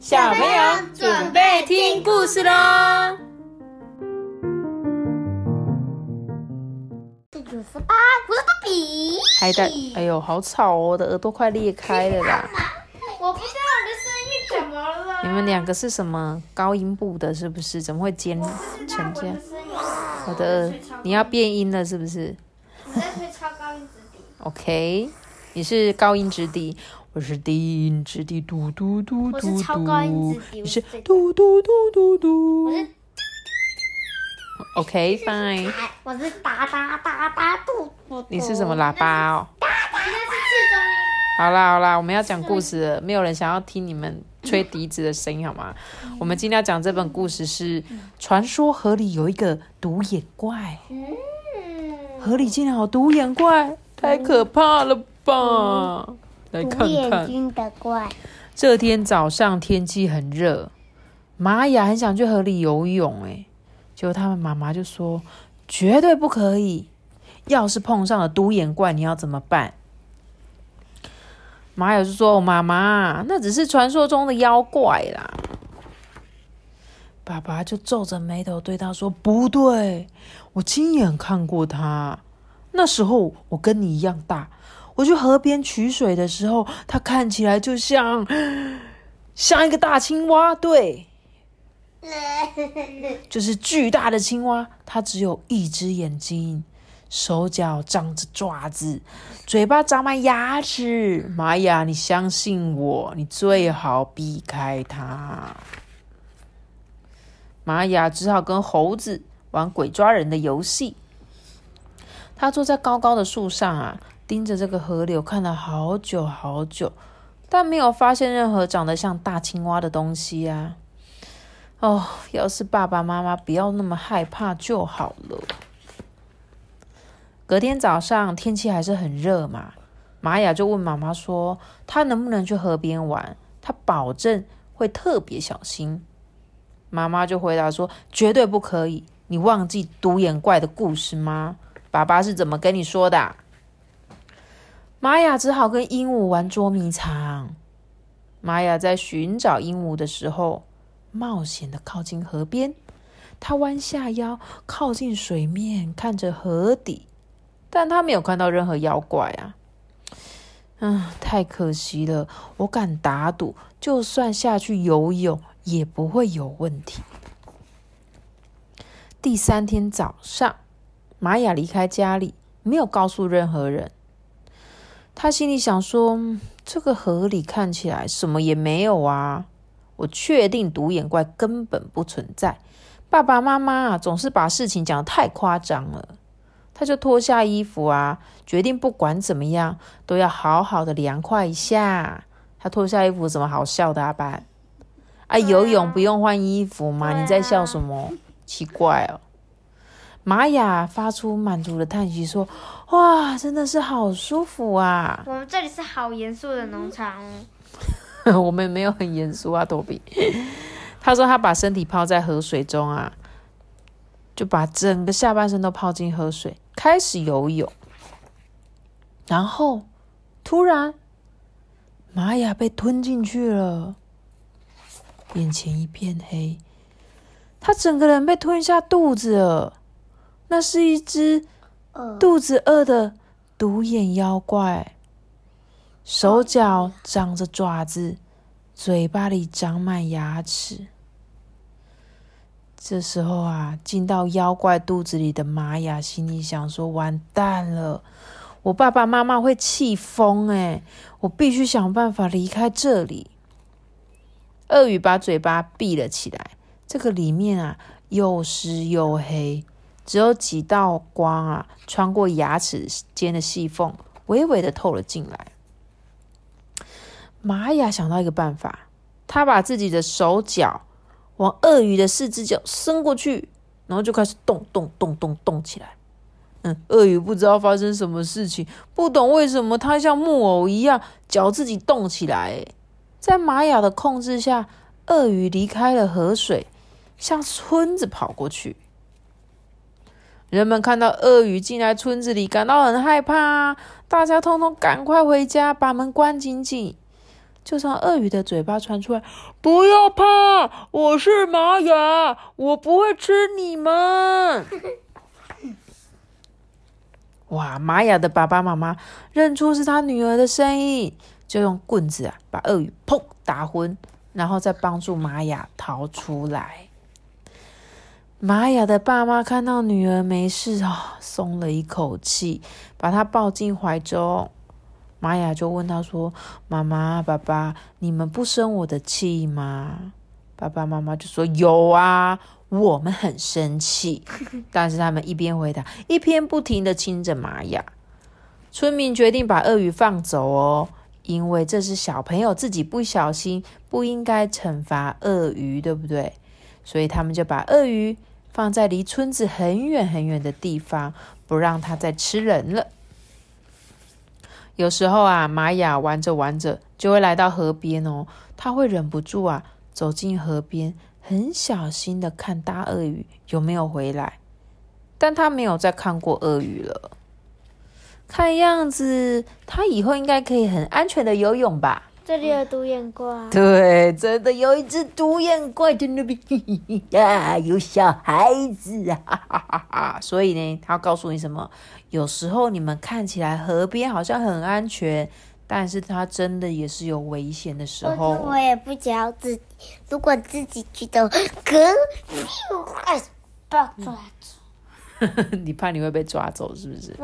小朋友准备听故事喽！这就是八，我是芭比。还在，哎呦，好吵哦！我的耳朵快裂开了啦！我不知道我的声音怎么了。你们两个是什么高音部的？是不是？怎么会尖成这样？我的，你要变音了是不是？我在吹超高音直笛。OK，你是高音直笛，我是低音质的，嘟嘟嘟嘟我是超高音嘟直笛，你是我是这个嘟嘟嘟嘟嘟。OK，fine。哎，我是哒哒哒哒嘟嘟。你是什么喇叭哦？好啦好啦，我们要讲故事了，没有人想要听你们吹笛子的声音好吗？我们今天要讲这本故事是传说河里有一个独眼怪，嗯。河里竟然有独眼怪，太可怕了吧！来看看。睛的怪。这天早上天气很热，玛雅很想去河里游泳，哎，结果他们妈妈就说绝对不可以，要是碰上了独眼怪，你要怎么办？玛雅就说：“妈妈，那只是传说中的妖怪啦。”爸爸就皱着眉头对他说：“不对，我亲眼看过他。那时候我跟你一样大，我去河边取水的时候，它看起来就像像一个大青蛙，对，就是巨大的青蛙。它只有一只眼睛，手脚长着爪子，嘴巴长满牙齿。玛雅，你相信我，你最好避开它。玛雅只好跟猴子玩鬼抓人的游戏。他坐在高高的树上啊，盯着这个河流看了好久好久，但没有发现任何长得像大青蛙的东西啊。哦，要是爸爸妈妈不要那么害怕就好了。隔天早上天气还是很热嘛，玛雅就问妈妈说：“她能不能去河边玩？她保证会特别小心。”妈妈就回答说：“绝对不可以！你忘记独眼怪的故事吗？爸爸是怎么跟你说的？”玛雅只好跟鹦鹉玩捉迷藏。玛雅在寻找鹦鹉的时候，冒险的靠近河边。他弯下腰，靠近水面，看着河底，但他没有看到任何妖怪啊。嗯，太可惜了！我敢打赌，就算下去游泳，也不会有问题。第三天早上，玛雅离开家里，没有告诉任何人。他心里想说：“嗯这个河里看起来什么也没有啊，我确定独眼怪根本不存在。爸爸妈妈啊，总是把事情讲得太夸张了。”他就脱下衣服啊，决定不管怎么样都要好好的凉快一下。他脱下衣服，怎么好笑的啊？班啊，游泳不用换衣服吗？啊你在笑什么？奇怪哦。玛雅发出满足的叹息，说：“哇，真的是好舒服啊！我们这里是好严肃的农场哦。我们没有很严肃啊，多比。”他说他把身体泡在河水中啊，就把整个下半身都泡进河水，开始游泳。然后突然，玛雅被吞进去了，眼前一片黑，他整个人被吞下肚子了。那是一只呃，肚子饿的独眼妖怪，手脚长着爪子，嘴巴里长满牙齿。这时候啊，进到妖怪肚子里的玛雅心里想说：“完蛋了，我爸爸妈妈会气疯哎！我必须想办法离开这里。”鳄鱼把嘴巴闭了起来，这个里面啊又湿又黑，只有几道光啊穿过牙齿间的细缝，微微的透了进来。玛雅想到一个办法，他把自己的手脚往鳄鱼的四只脚伸过去，然后就开始动动动动动起来。嗯，鳄鱼不知道发生什么事情，不懂为什么它像木偶一样脚自己动起来。在玛雅的控制下，鳄鱼离开了河水，向村子跑过去。人们看到鳄鱼进来村子里，感到很害怕，大家通通赶快回家，把门关紧紧。就从鳄鱼的嘴巴传出来：“不要怕，我是玛雅，我不会吃你们。”哇！玛雅的爸爸妈妈认出是他女儿的声音，就用棍子啊把鳄鱼砰打昏，然后再帮助玛雅逃出来。玛雅的爸妈看到女儿没事啊，松了一口气，把她抱进怀中。玛雅就问他说：“妈妈、爸爸，你们不生我的气吗？”爸爸妈妈就说：“有啊，我们很生气。”但是他们一边回答，一边不停的亲着玛雅。村民决定把鳄鱼放走哦，因为这是小朋友自己不小心，不应该惩罚鳄鱼，对不对？所以他们就把鳄鱼放在离村子很远很远的地方，不让它再吃人了。有时候啊，玛雅玩着玩着就会来到河边哦，他会忍不住啊走进河边，很小心的看大鳄鱼有没有回来。但他没有再看过鳄鱼了。看样子，他以后应该可以很安全的游泳吧？这里有独眼怪。对，真的有一只独眼怪在那边呀，有小孩子啊，哈哈哈哈！所以呢，他要告诉你什么？有时候你们看起来河边好像很安全，但是它真的也是有危险的时候。我也不想自己，如果自己去的可就快被抓住。你怕你会被抓走是不是？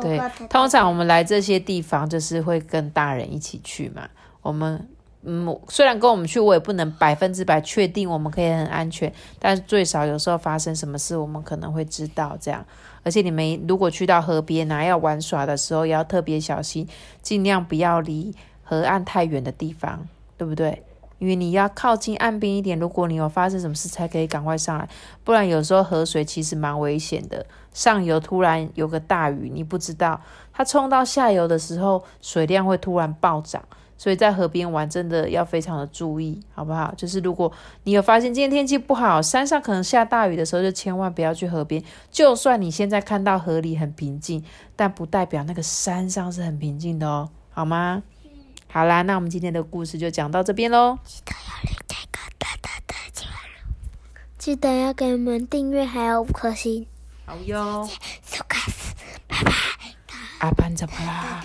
对通常我们来这些地方就是会跟大人一起去嘛。我们嗯，虽然跟我们去，我也不能百分之百确定我们可以很安全，但是最少有时候发生什么事，我们可能会知道这样。而且你们如果去到河边啊，要玩耍的时候，也要特别小心，尽量不要离河岸太远的地方，对不对？因为你要靠近岸边一点，如果你有发生什么事，才可以赶快上来，不然有时候河水其实蛮危险的。上游突然有个大雨，你不知道，它冲到下游的时候，水量会突然暴涨。所以在河边玩真的要非常的注意，好不好？就是如果你有发现今天天气不好，山上可能下大雨的时候，就千万不要去河边。就算你现在看到河里很平静，但不代表那个山上是很平静的哦，好吗？好啦，那我们今天的故事就讲到这边喽。记得要给我们订阅，还有五颗星。好哟，苏卡斯，拜拜阿班怎么啦？